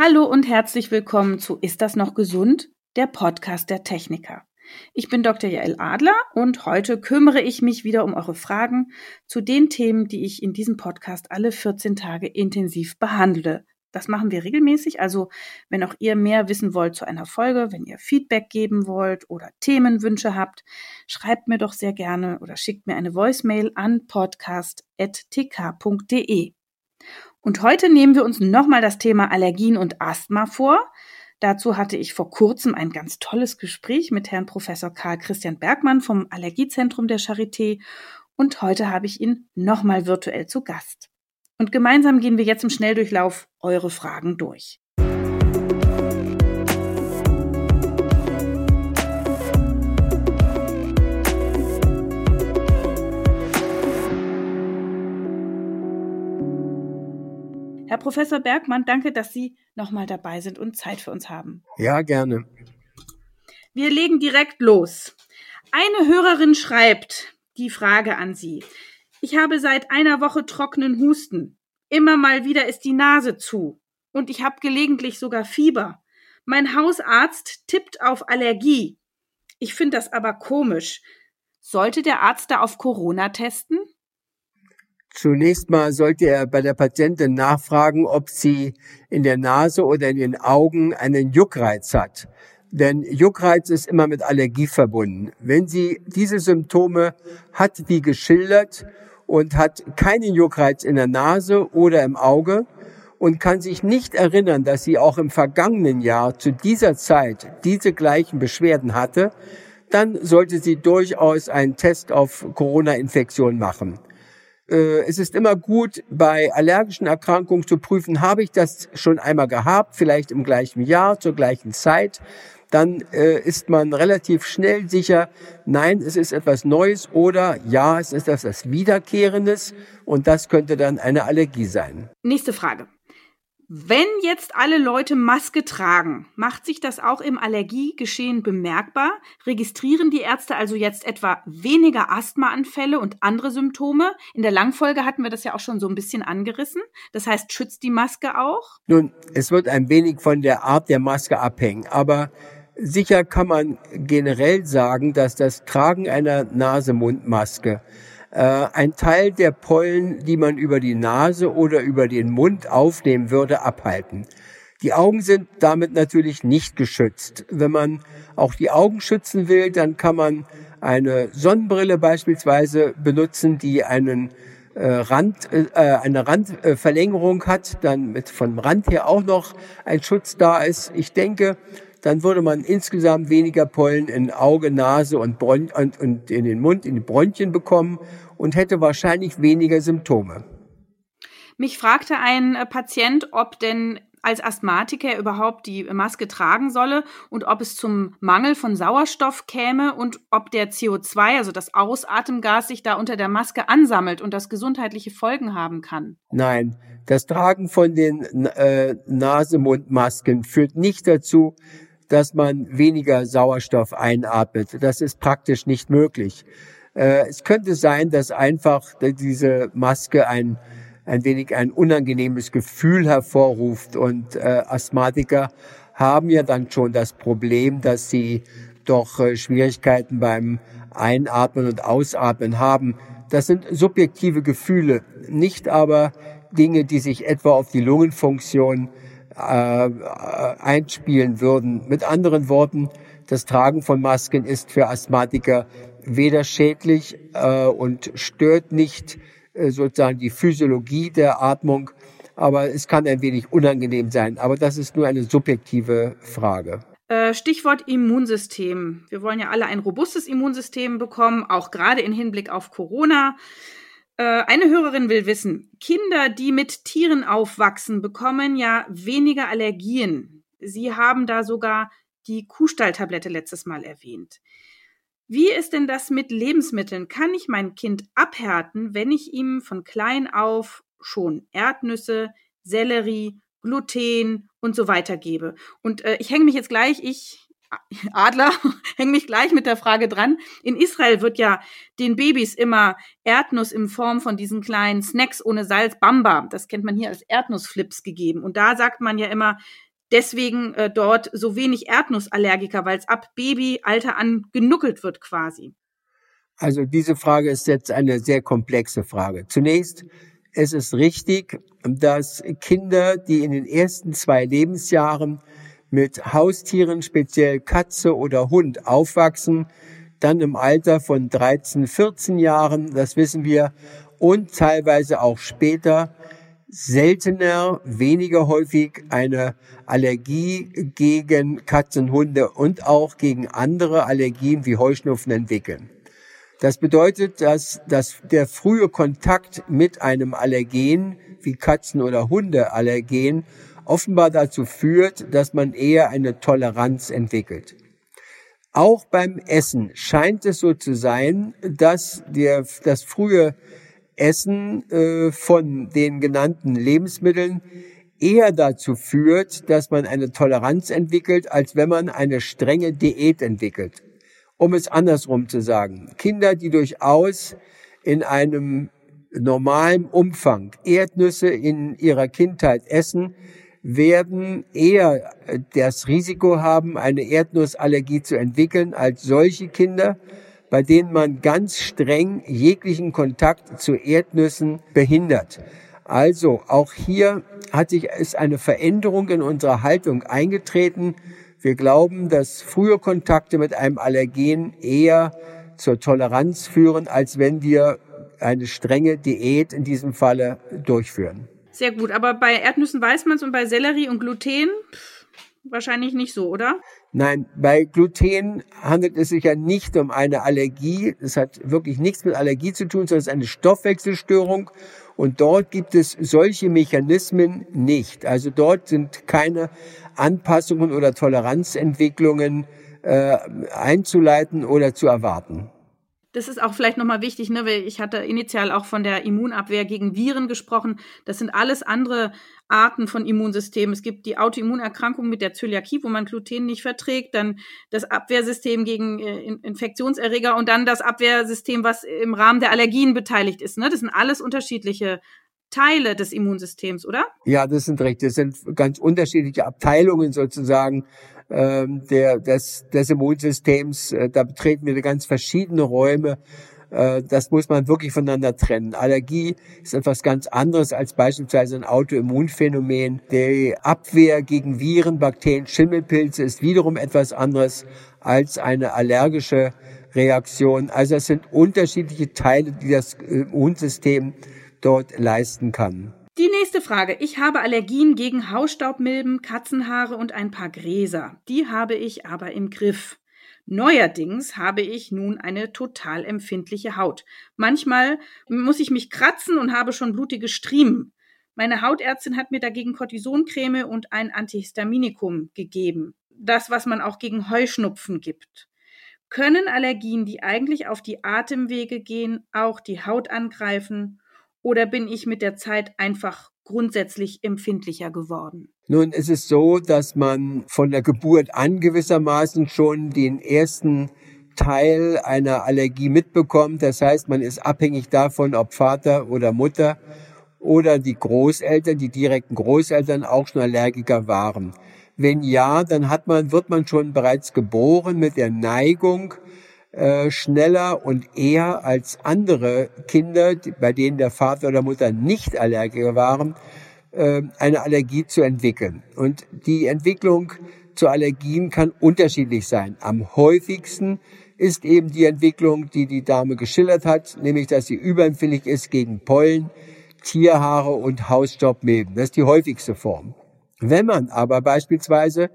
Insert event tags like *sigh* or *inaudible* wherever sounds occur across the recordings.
Hallo und herzlich willkommen zu Ist das noch gesund? Der Podcast der Techniker. Ich bin Dr. Jael Adler und heute kümmere ich mich wieder um eure Fragen zu den Themen, die ich in diesem Podcast alle 14 Tage intensiv behandle. Das machen wir regelmäßig. Also, wenn auch ihr mehr wissen wollt zu einer Folge, wenn ihr Feedback geben wollt oder Themenwünsche habt, schreibt mir doch sehr gerne oder schickt mir eine Voicemail an podcast.tk.de. Und heute nehmen wir uns nochmal das Thema Allergien und Asthma vor. Dazu hatte ich vor kurzem ein ganz tolles Gespräch mit Herrn Professor Karl Christian Bergmann vom Allergiezentrum der Charité und heute habe ich ihn nochmal virtuell zu Gast. Und gemeinsam gehen wir jetzt im Schnelldurchlauf eure Fragen durch. Herr Professor Bergmann, danke, dass Sie nochmal dabei sind und Zeit für uns haben. Ja, gerne. Wir legen direkt los. Eine Hörerin schreibt die Frage an Sie. Ich habe seit einer Woche trockenen Husten. Immer mal wieder ist die Nase zu. Und ich habe gelegentlich sogar Fieber. Mein Hausarzt tippt auf Allergie. Ich finde das aber komisch. Sollte der Arzt da auf Corona testen? Zunächst mal sollte er bei der Patientin nachfragen, ob sie in der Nase oder in den Augen einen Juckreiz hat. Denn Juckreiz ist immer mit Allergie verbunden. Wenn sie diese Symptome hat, wie geschildert, und hat keinen Juckreiz in der Nase oder im Auge und kann sich nicht erinnern, dass sie auch im vergangenen Jahr zu dieser Zeit diese gleichen Beschwerden hatte, dann sollte sie durchaus einen Test auf Corona-Infektion machen. Äh, es ist immer gut, bei allergischen Erkrankungen zu prüfen, habe ich das schon einmal gehabt, vielleicht im gleichen Jahr, zur gleichen Zeit. Dann äh, ist man relativ schnell sicher, nein, es ist etwas Neues oder ja, es ist etwas Wiederkehrendes und das könnte dann eine Allergie sein. Nächste Frage. Wenn jetzt alle Leute Maske tragen, macht sich das auch im Allergiegeschehen bemerkbar? Registrieren die Ärzte also jetzt etwa weniger Asthmaanfälle und andere Symptome? In der Langfolge hatten wir das ja auch schon so ein bisschen angerissen. Das heißt, schützt die Maske auch? Nun, es wird ein wenig von der Art der Maske abhängen, aber sicher kann man generell sagen, dass das Tragen einer Nasemundmaske äh, ein Teil der Pollen, die man über die Nase oder über den Mund aufnehmen würde, abhalten. Die Augen sind damit natürlich nicht geschützt. Wenn man auch die Augen schützen will, dann kann man eine Sonnenbrille beispielsweise benutzen, die einen äh, Rand, äh, eine Randverlängerung hat, dann mit vom Rand her auch noch ein Schutz da ist. Ich denke, dann würde man insgesamt weniger Pollen in Auge, Nase und, Bron und, und in den Mund, in die Bronchien bekommen und hätte wahrscheinlich weniger Symptome. Mich fragte ein äh, Patient, ob denn als Asthmatiker überhaupt die Maske tragen solle und ob es zum Mangel von Sauerstoff käme und ob der CO2, also das Ausatemgas, sich da unter der Maske ansammelt und das gesundheitliche Folgen haben kann. Nein, das Tragen von den äh, Nasemundmasken führt nicht dazu, dass man weniger Sauerstoff einatmet. Das ist praktisch nicht möglich. Äh, es könnte sein, dass einfach diese Maske ein, ein wenig ein unangenehmes Gefühl hervorruft und äh, Asthmatiker haben ja dann schon das Problem, dass sie doch äh, Schwierigkeiten beim Einatmen und Ausatmen haben. Das sind subjektive Gefühle, nicht aber Dinge, die sich etwa auf die Lungenfunktion einspielen würden. Mit anderen Worten, das Tragen von Masken ist für Asthmatiker weder schädlich äh, und stört nicht äh, sozusagen die Physiologie der Atmung, aber es kann ein wenig unangenehm sein. Aber das ist nur eine subjektive Frage. Äh, Stichwort Immunsystem. Wir wollen ja alle ein robustes Immunsystem bekommen, auch gerade in Hinblick auf Corona. Äh, eine Hörerin will wissen, Kinder, die mit Tieren aufwachsen, bekommen ja weniger Allergien. Sie haben da sogar die Kuhstalltablette letztes Mal erwähnt. Wie ist denn das mit Lebensmitteln? Kann ich mein Kind abhärten, wenn ich ihm von klein auf schon Erdnüsse, Sellerie, Gluten und so weiter gebe? Und äh, ich hänge mich jetzt gleich, ich Adler, *laughs* hänge mich gleich mit der Frage dran. In Israel wird ja den Babys immer Erdnuss in Form von diesen kleinen Snacks ohne Salz, Bamba, das kennt man hier als Erdnussflips gegeben. Und da sagt man ja immer, deswegen äh, dort so wenig Erdnussallergiker, weil es ab Babyalter an genuckelt wird quasi? Also diese Frage ist jetzt eine sehr komplexe Frage. Zunächst, es ist richtig, dass Kinder, die in den ersten zwei Lebensjahren mit Haustieren, speziell Katze oder Hund, aufwachsen, dann im Alter von 13, 14 Jahren, das wissen wir, und teilweise auch später seltener, weniger häufig eine Allergie gegen Katzen, Hunde und auch gegen andere Allergien wie Heuschnupfen entwickeln. Das bedeutet, dass, dass der frühe Kontakt mit einem Allergen wie Katzen- oder Hundeallergen offenbar dazu führt, dass man eher eine Toleranz entwickelt. Auch beim Essen scheint es so zu sein, dass der, das frühe Essen äh, von den genannten Lebensmitteln eher dazu führt, dass man eine Toleranz entwickelt, als wenn man eine strenge Diät entwickelt. Um es andersrum zu sagen, Kinder, die durchaus in einem normalen Umfang Erdnüsse in ihrer Kindheit essen, werden eher das Risiko haben, eine Erdnussallergie zu entwickeln, als solche Kinder, bei denen man ganz streng jeglichen Kontakt zu Erdnüssen behindert. Also auch hier hat sich ist eine Veränderung in unserer Haltung eingetreten. Wir glauben, dass frühe Kontakte mit einem Allergen eher zur Toleranz führen, als wenn wir eine strenge Diät in diesem Falle durchführen. Sehr gut, aber bei Erdnüssen weiß man es und bei Sellerie und Gluten wahrscheinlich nicht so, oder? Nein, bei Gluten handelt es sich ja nicht um eine Allergie. Es hat wirklich nichts mit Allergie zu tun, sondern es ist eine Stoffwechselstörung. Und dort gibt es solche Mechanismen nicht. Also dort sind keine Anpassungen oder Toleranzentwicklungen äh, einzuleiten oder zu erwarten das ist auch vielleicht nochmal wichtig, ne, weil ich hatte initial auch von der Immunabwehr gegen Viren gesprochen. Das sind alles andere Arten von Immunsystemen. Es gibt die Autoimmunerkrankung mit der Zöliakie, wo man Gluten nicht verträgt, dann das Abwehrsystem gegen äh, Infektionserreger und dann das Abwehrsystem, was im Rahmen der Allergien beteiligt ist. Ne? Das sind alles unterschiedliche Teile des Immunsystems, oder? Ja, das sind richtig. Das sind ganz unterschiedliche Abteilungen sozusagen ähm, der, des, des Immunsystems. Äh, da betreten wir ganz verschiedene Räume. Äh, das muss man wirklich voneinander trennen. Allergie ist etwas ganz anderes als beispielsweise ein Autoimmunphänomen. Die Abwehr gegen Viren, Bakterien, Schimmelpilze ist wiederum etwas anderes als eine allergische Reaktion. Also es sind unterschiedliche Teile, die das Immunsystem dort leisten kann. Die nächste Frage. Ich habe Allergien gegen Hausstaubmilben, Katzenhaare und ein paar Gräser. Die habe ich aber im Griff. Neuerdings habe ich nun eine total empfindliche Haut. Manchmal muss ich mich kratzen und habe schon blutige Striemen. Meine Hautärztin hat mir dagegen Cortisoncreme und ein Antihistaminikum gegeben. Das, was man auch gegen Heuschnupfen gibt. Können Allergien, die eigentlich auf die Atemwege gehen, auch die Haut angreifen oder bin ich mit der Zeit einfach grundsätzlich empfindlicher geworden? Nun, es ist so, dass man von der Geburt an gewissermaßen schon den ersten Teil einer Allergie mitbekommt. Das heißt, man ist abhängig davon, ob Vater oder Mutter oder die Großeltern, die direkten Großeltern auch schon Allergiker waren. Wenn ja, dann hat man, wird man schon bereits geboren mit der Neigung, äh, schneller und eher als andere Kinder, bei denen der Vater oder Mutter nicht Allergiker waren, äh, eine Allergie zu entwickeln. Und die Entwicklung zu Allergien kann unterschiedlich sein. Am häufigsten ist eben die Entwicklung, die die Dame geschildert hat, nämlich dass sie überempfindlich ist gegen Pollen, Tierhaare und Hausstaubmilben. Das ist die häufigste Form. Wenn man aber beispielsweise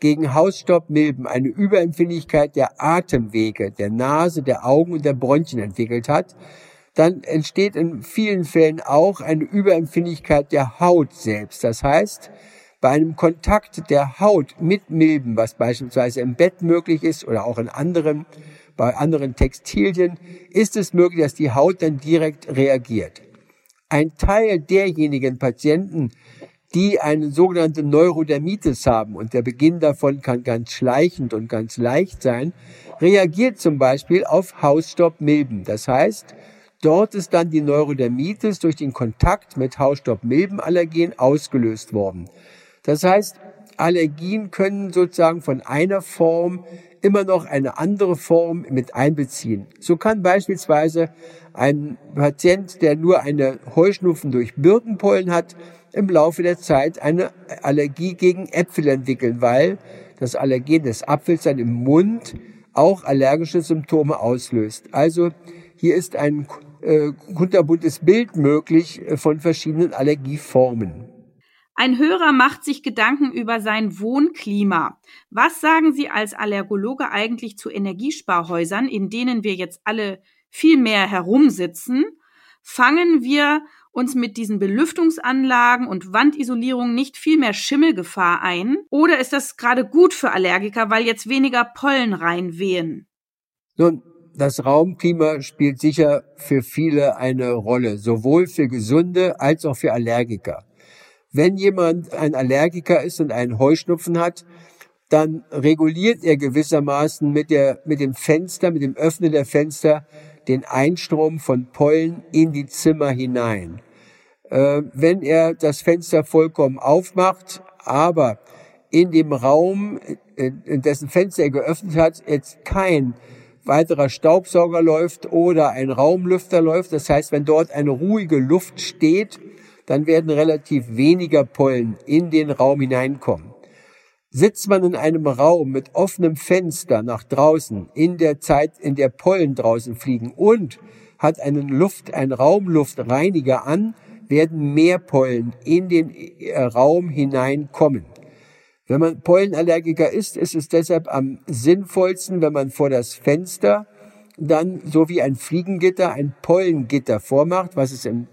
gegen Hausstaubmilben eine Überempfindlichkeit der Atemwege, der Nase, der Augen und der Bronchien entwickelt hat, dann entsteht in vielen Fällen auch eine Überempfindlichkeit der Haut selbst. Das heißt, bei einem Kontakt der Haut mit Milben, was beispielsweise im Bett möglich ist oder auch in anderen, bei anderen Textilien, ist es möglich, dass die Haut dann direkt reagiert. Ein Teil derjenigen Patienten, die eine sogenannte Neurodermitis haben und der Beginn davon kann ganz schleichend und ganz leicht sein, reagiert zum Beispiel auf Hausstaubmilben. Das heißt, dort ist dann die Neurodermitis durch den Kontakt mit Hausstaubmilbenallergen ausgelöst worden. Das heißt, Allergien können sozusagen von einer Form immer noch eine andere Form mit einbeziehen. So kann beispielsweise ein Patient, der nur eine Heuschnupfen durch Birkenpollen hat, im Laufe der Zeit eine Allergie gegen Äpfel entwickeln, weil das Allergen des Apfels dann im Mund auch allergische Symptome auslöst. Also hier ist ein äh, kunterbuntes Bild möglich äh, von verschiedenen Allergieformen. Ein Hörer macht sich Gedanken über sein Wohnklima. Was sagen Sie als Allergologe eigentlich zu Energiesparhäusern, in denen wir jetzt alle viel mehr herumsitzen? Fangen wir uns mit diesen Belüftungsanlagen und Wandisolierung nicht viel mehr Schimmelgefahr ein? Oder ist das gerade gut für Allergiker, weil jetzt weniger Pollen reinwehen? Nun, das Raumklima spielt sicher für viele eine Rolle, sowohl für Gesunde als auch für Allergiker. Wenn jemand ein Allergiker ist und einen Heuschnupfen hat, dann reguliert er gewissermaßen mit, der, mit dem Fenster, mit dem Öffnen der Fenster den Einstrom von Pollen in die Zimmer hinein. Äh, wenn er das Fenster vollkommen aufmacht, aber in dem Raum, in, dessen Fenster er geöffnet hat, jetzt kein weiterer Staubsauger läuft oder ein Raumlüfter läuft, das heißt, wenn dort eine ruhige Luft steht, dann werden relativ weniger Pollen in den Raum hineinkommen. Sitzt man in einem Raum mit offenem Fenster nach draußen, in der Zeit, in der Pollen draußen fliegen und hat einen Luft, einen Raumluftreiniger an, werden mehr Pollen in den äh, Raum hineinkommen. Wenn man Pollenallergiker ist, ist es deshalb am sinnvollsten, wenn man vor das Fenster dann so wie ein Fliegengitter ein Pollengitter vormacht, was es in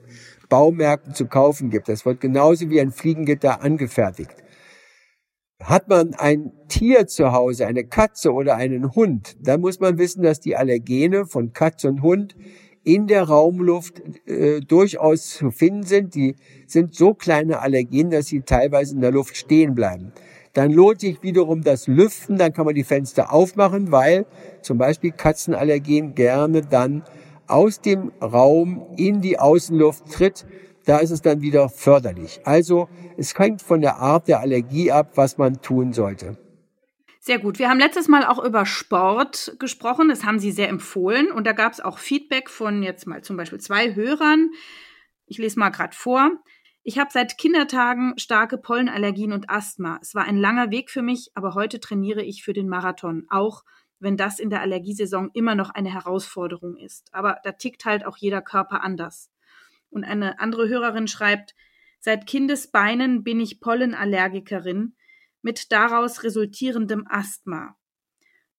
Baumärkten zu kaufen gibt. Das wird genauso wie ein Fliegengitter angefertigt. Hat man ein Tier zu Hause, eine Katze oder einen Hund, dann muss man wissen, dass die Allergene von Katze und Hund in der Raumluft äh, durchaus zu finden sind. Die sind so kleine Allergene, dass sie teilweise in der Luft stehen bleiben. Dann lohnt sich wiederum das Lüften, dann kann man die Fenster aufmachen, weil zum Beispiel Katzenallergen gerne dann aus dem Raum in die Außenluft tritt, da ist es dann wieder förderlich. Also es hängt von der Art der Allergie ab, was man tun sollte. Sehr gut. Wir haben letztes Mal auch über Sport gesprochen. Das haben Sie sehr empfohlen. Und da gab es auch Feedback von jetzt mal zum Beispiel zwei Hörern. Ich lese mal gerade vor. Ich habe seit Kindertagen starke Pollenallergien und Asthma. Es war ein langer Weg für mich, aber heute trainiere ich für den Marathon, auch wenn das in der Allergiesaison immer noch eine Herausforderung ist. Aber da tickt halt auch jeder Körper anders. Und eine andere Hörerin schreibt, seit Kindesbeinen bin ich Pollenallergikerin mit daraus resultierendem Asthma.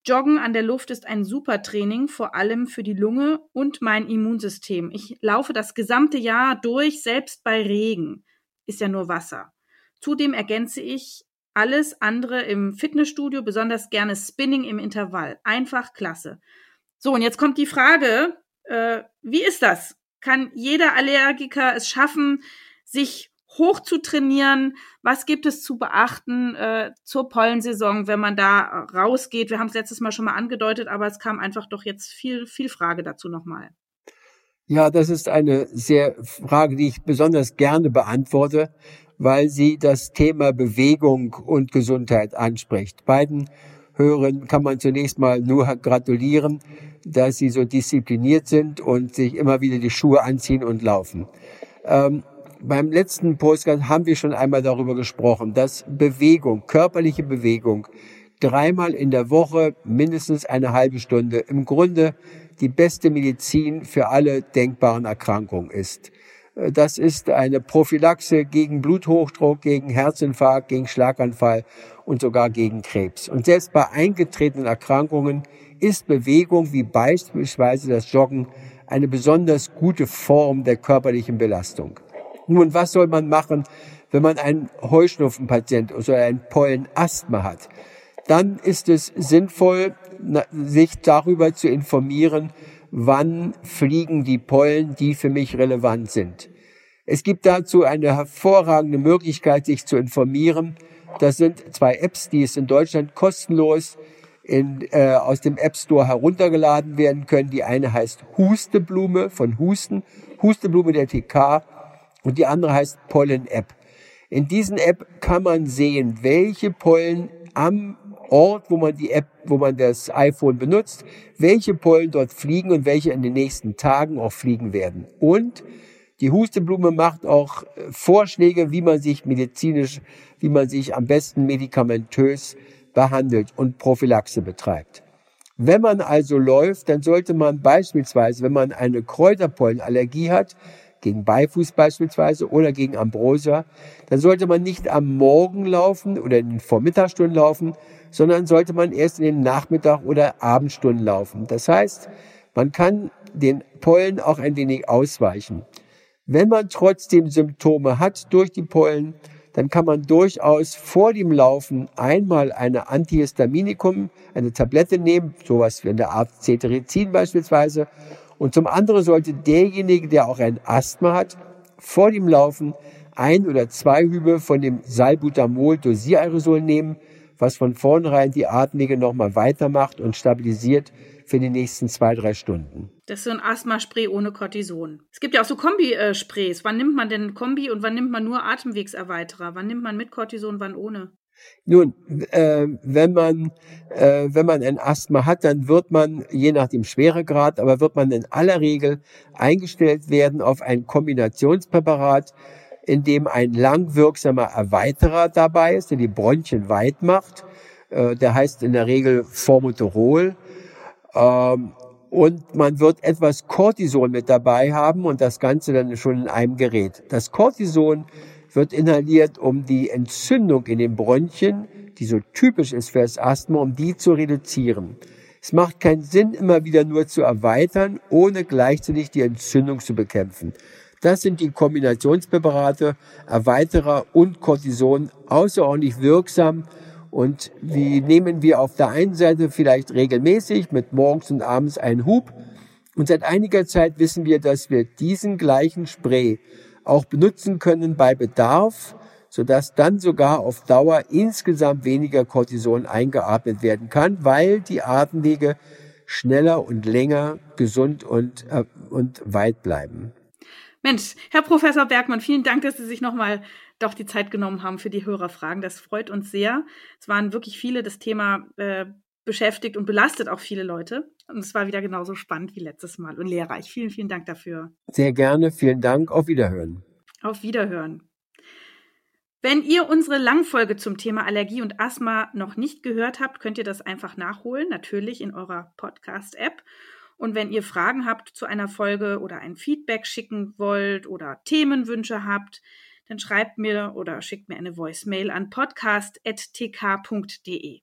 Joggen an der Luft ist ein super Training, vor allem für die Lunge und mein Immunsystem. Ich laufe das gesamte Jahr durch, selbst bei Regen. Ist ja nur Wasser. Zudem ergänze ich alles andere im Fitnessstudio, besonders gerne Spinning im Intervall. Einfach klasse. So, und jetzt kommt die Frage, äh, wie ist das? Kann jeder Allergiker es schaffen, sich hoch zu trainieren? Was gibt es zu beachten äh, zur Pollensaison, wenn man da rausgeht? Wir haben es letztes Mal schon mal angedeutet, aber es kam einfach doch jetzt viel, viel Frage dazu nochmal. Ja, das ist eine sehr Frage, die ich besonders gerne beantworte, weil sie das Thema Bewegung und Gesundheit anspricht. Beiden Hörern kann man zunächst mal nur gratulieren, dass sie so diszipliniert sind und sich immer wieder die Schuhe anziehen und laufen. Ähm, beim letzten Postcard haben wir schon einmal darüber gesprochen, dass Bewegung, körperliche Bewegung, dreimal in der Woche mindestens eine halbe Stunde im Grunde die beste Medizin für alle denkbaren Erkrankungen ist. Das ist eine Prophylaxe gegen Bluthochdruck, gegen Herzinfarkt, gegen Schlaganfall und sogar gegen Krebs. Und selbst bei eingetretenen Erkrankungen ist Bewegung wie beispielsweise das Joggen eine besonders gute Form der körperlichen Belastung. Nun, was soll man machen, wenn man einen Heuschnupfenpatient oder einen Pollenasthma hat? Dann ist es sinnvoll, sich darüber zu informieren, wann fliegen die Pollen, die für mich relevant sind. Es gibt dazu eine hervorragende Möglichkeit, sich zu informieren. Das sind zwei Apps, die es in Deutschland kostenlos in, äh, aus dem App Store heruntergeladen werden können. Die eine heißt Husteblume von Husten, Husteblume der TK und die andere heißt Pollen App. In diesen App kann man sehen, welche Pollen am Ort, wo man die App, wo man das iPhone benutzt, welche Pollen dort fliegen und welche in den nächsten Tagen auch fliegen werden. Und die Husteblume macht auch äh, Vorschläge, wie man sich medizinisch, wie man sich am besten medikamentös behandelt und Prophylaxe betreibt. Wenn man also läuft, dann sollte man beispielsweise, wenn man eine Kräuterpollenallergie hat, gegen Beifuß beispielsweise oder gegen Ambrosia, dann sollte man nicht am Morgen laufen oder in den Vormittagsstunden laufen, sondern sollte man erst in den Nachmittag- oder Abendstunden laufen. Das heißt, man kann den Pollen auch ein wenig ausweichen. Wenn man trotzdem Symptome hat durch die Pollen, dann kann man durchaus vor dem Laufen einmal eine Antihistaminikum, eine Tablette nehmen, sowas wie in der Art Cetirizin beispielsweise. Und zum anderen sollte derjenige, der auch ein Asthma hat, vor dem Laufen ein oder zwei Hübe von dem Salbutamol Dosiererosol nehmen, was von vornherein die Atemwege nochmal weitermacht und stabilisiert für die nächsten zwei, drei Stunden. Das ist so ein Asthma-Spray ohne Cortison. Es gibt ja auch so Kombi-Sprays. Wann nimmt man denn Kombi und wann nimmt man nur Atemwegserweiterer? Wann nimmt man mit Cortison, wann ohne? Nun, äh, wenn man äh, wenn man ein Asthma hat, dann wird man je nach dem Schweregrad, aber wird man in aller Regel eingestellt werden auf ein Kombinationspräparat, in dem ein langwirksamer Erweiterer dabei ist, der die Bronchien weit macht. Äh, der heißt in der Regel Formoterol. Ähm, und man wird etwas Cortison mit dabei haben und das Ganze dann schon in einem Gerät. Das Cortison wird inhaliert, um die Entzündung in den Bronchien, die so typisch ist für das Asthma, um die zu reduzieren. Es macht keinen Sinn, immer wieder nur zu erweitern, ohne gleichzeitig die Entzündung zu bekämpfen. Das sind die Kombinationspräparate, Erweiterer und Cortison außerordentlich wirksam und die nehmen wir auf der einen Seite vielleicht regelmäßig mit morgens und abends einen Hub. Und seit einiger Zeit wissen wir, dass wir diesen gleichen Spray auch benutzen können bei Bedarf, sodass dann sogar auf Dauer insgesamt weniger Cortison eingeatmet werden kann, weil die Atemwege schneller und länger gesund und, äh, und weit bleiben. Mensch, Herr Professor Bergmann, vielen Dank, dass Sie sich nochmal doch die Zeit genommen haben für die Hörerfragen. Das freut uns sehr. Es waren wirklich viele, das Thema äh, beschäftigt und belastet auch viele Leute. Und es war wieder genauso spannend wie letztes Mal und lehrreich. Vielen, vielen Dank dafür. Sehr gerne. Vielen Dank. Auf Wiederhören. Auf Wiederhören. Wenn ihr unsere Langfolge zum Thema Allergie und Asthma noch nicht gehört habt, könnt ihr das einfach nachholen, natürlich in eurer Podcast-App. Und wenn ihr Fragen habt zu einer Folge oder ein Feedback schicken wollt oder Themenwünsche habt, dann schreibt mir oder schickt mir eine Voicemail an podcast.tk.de.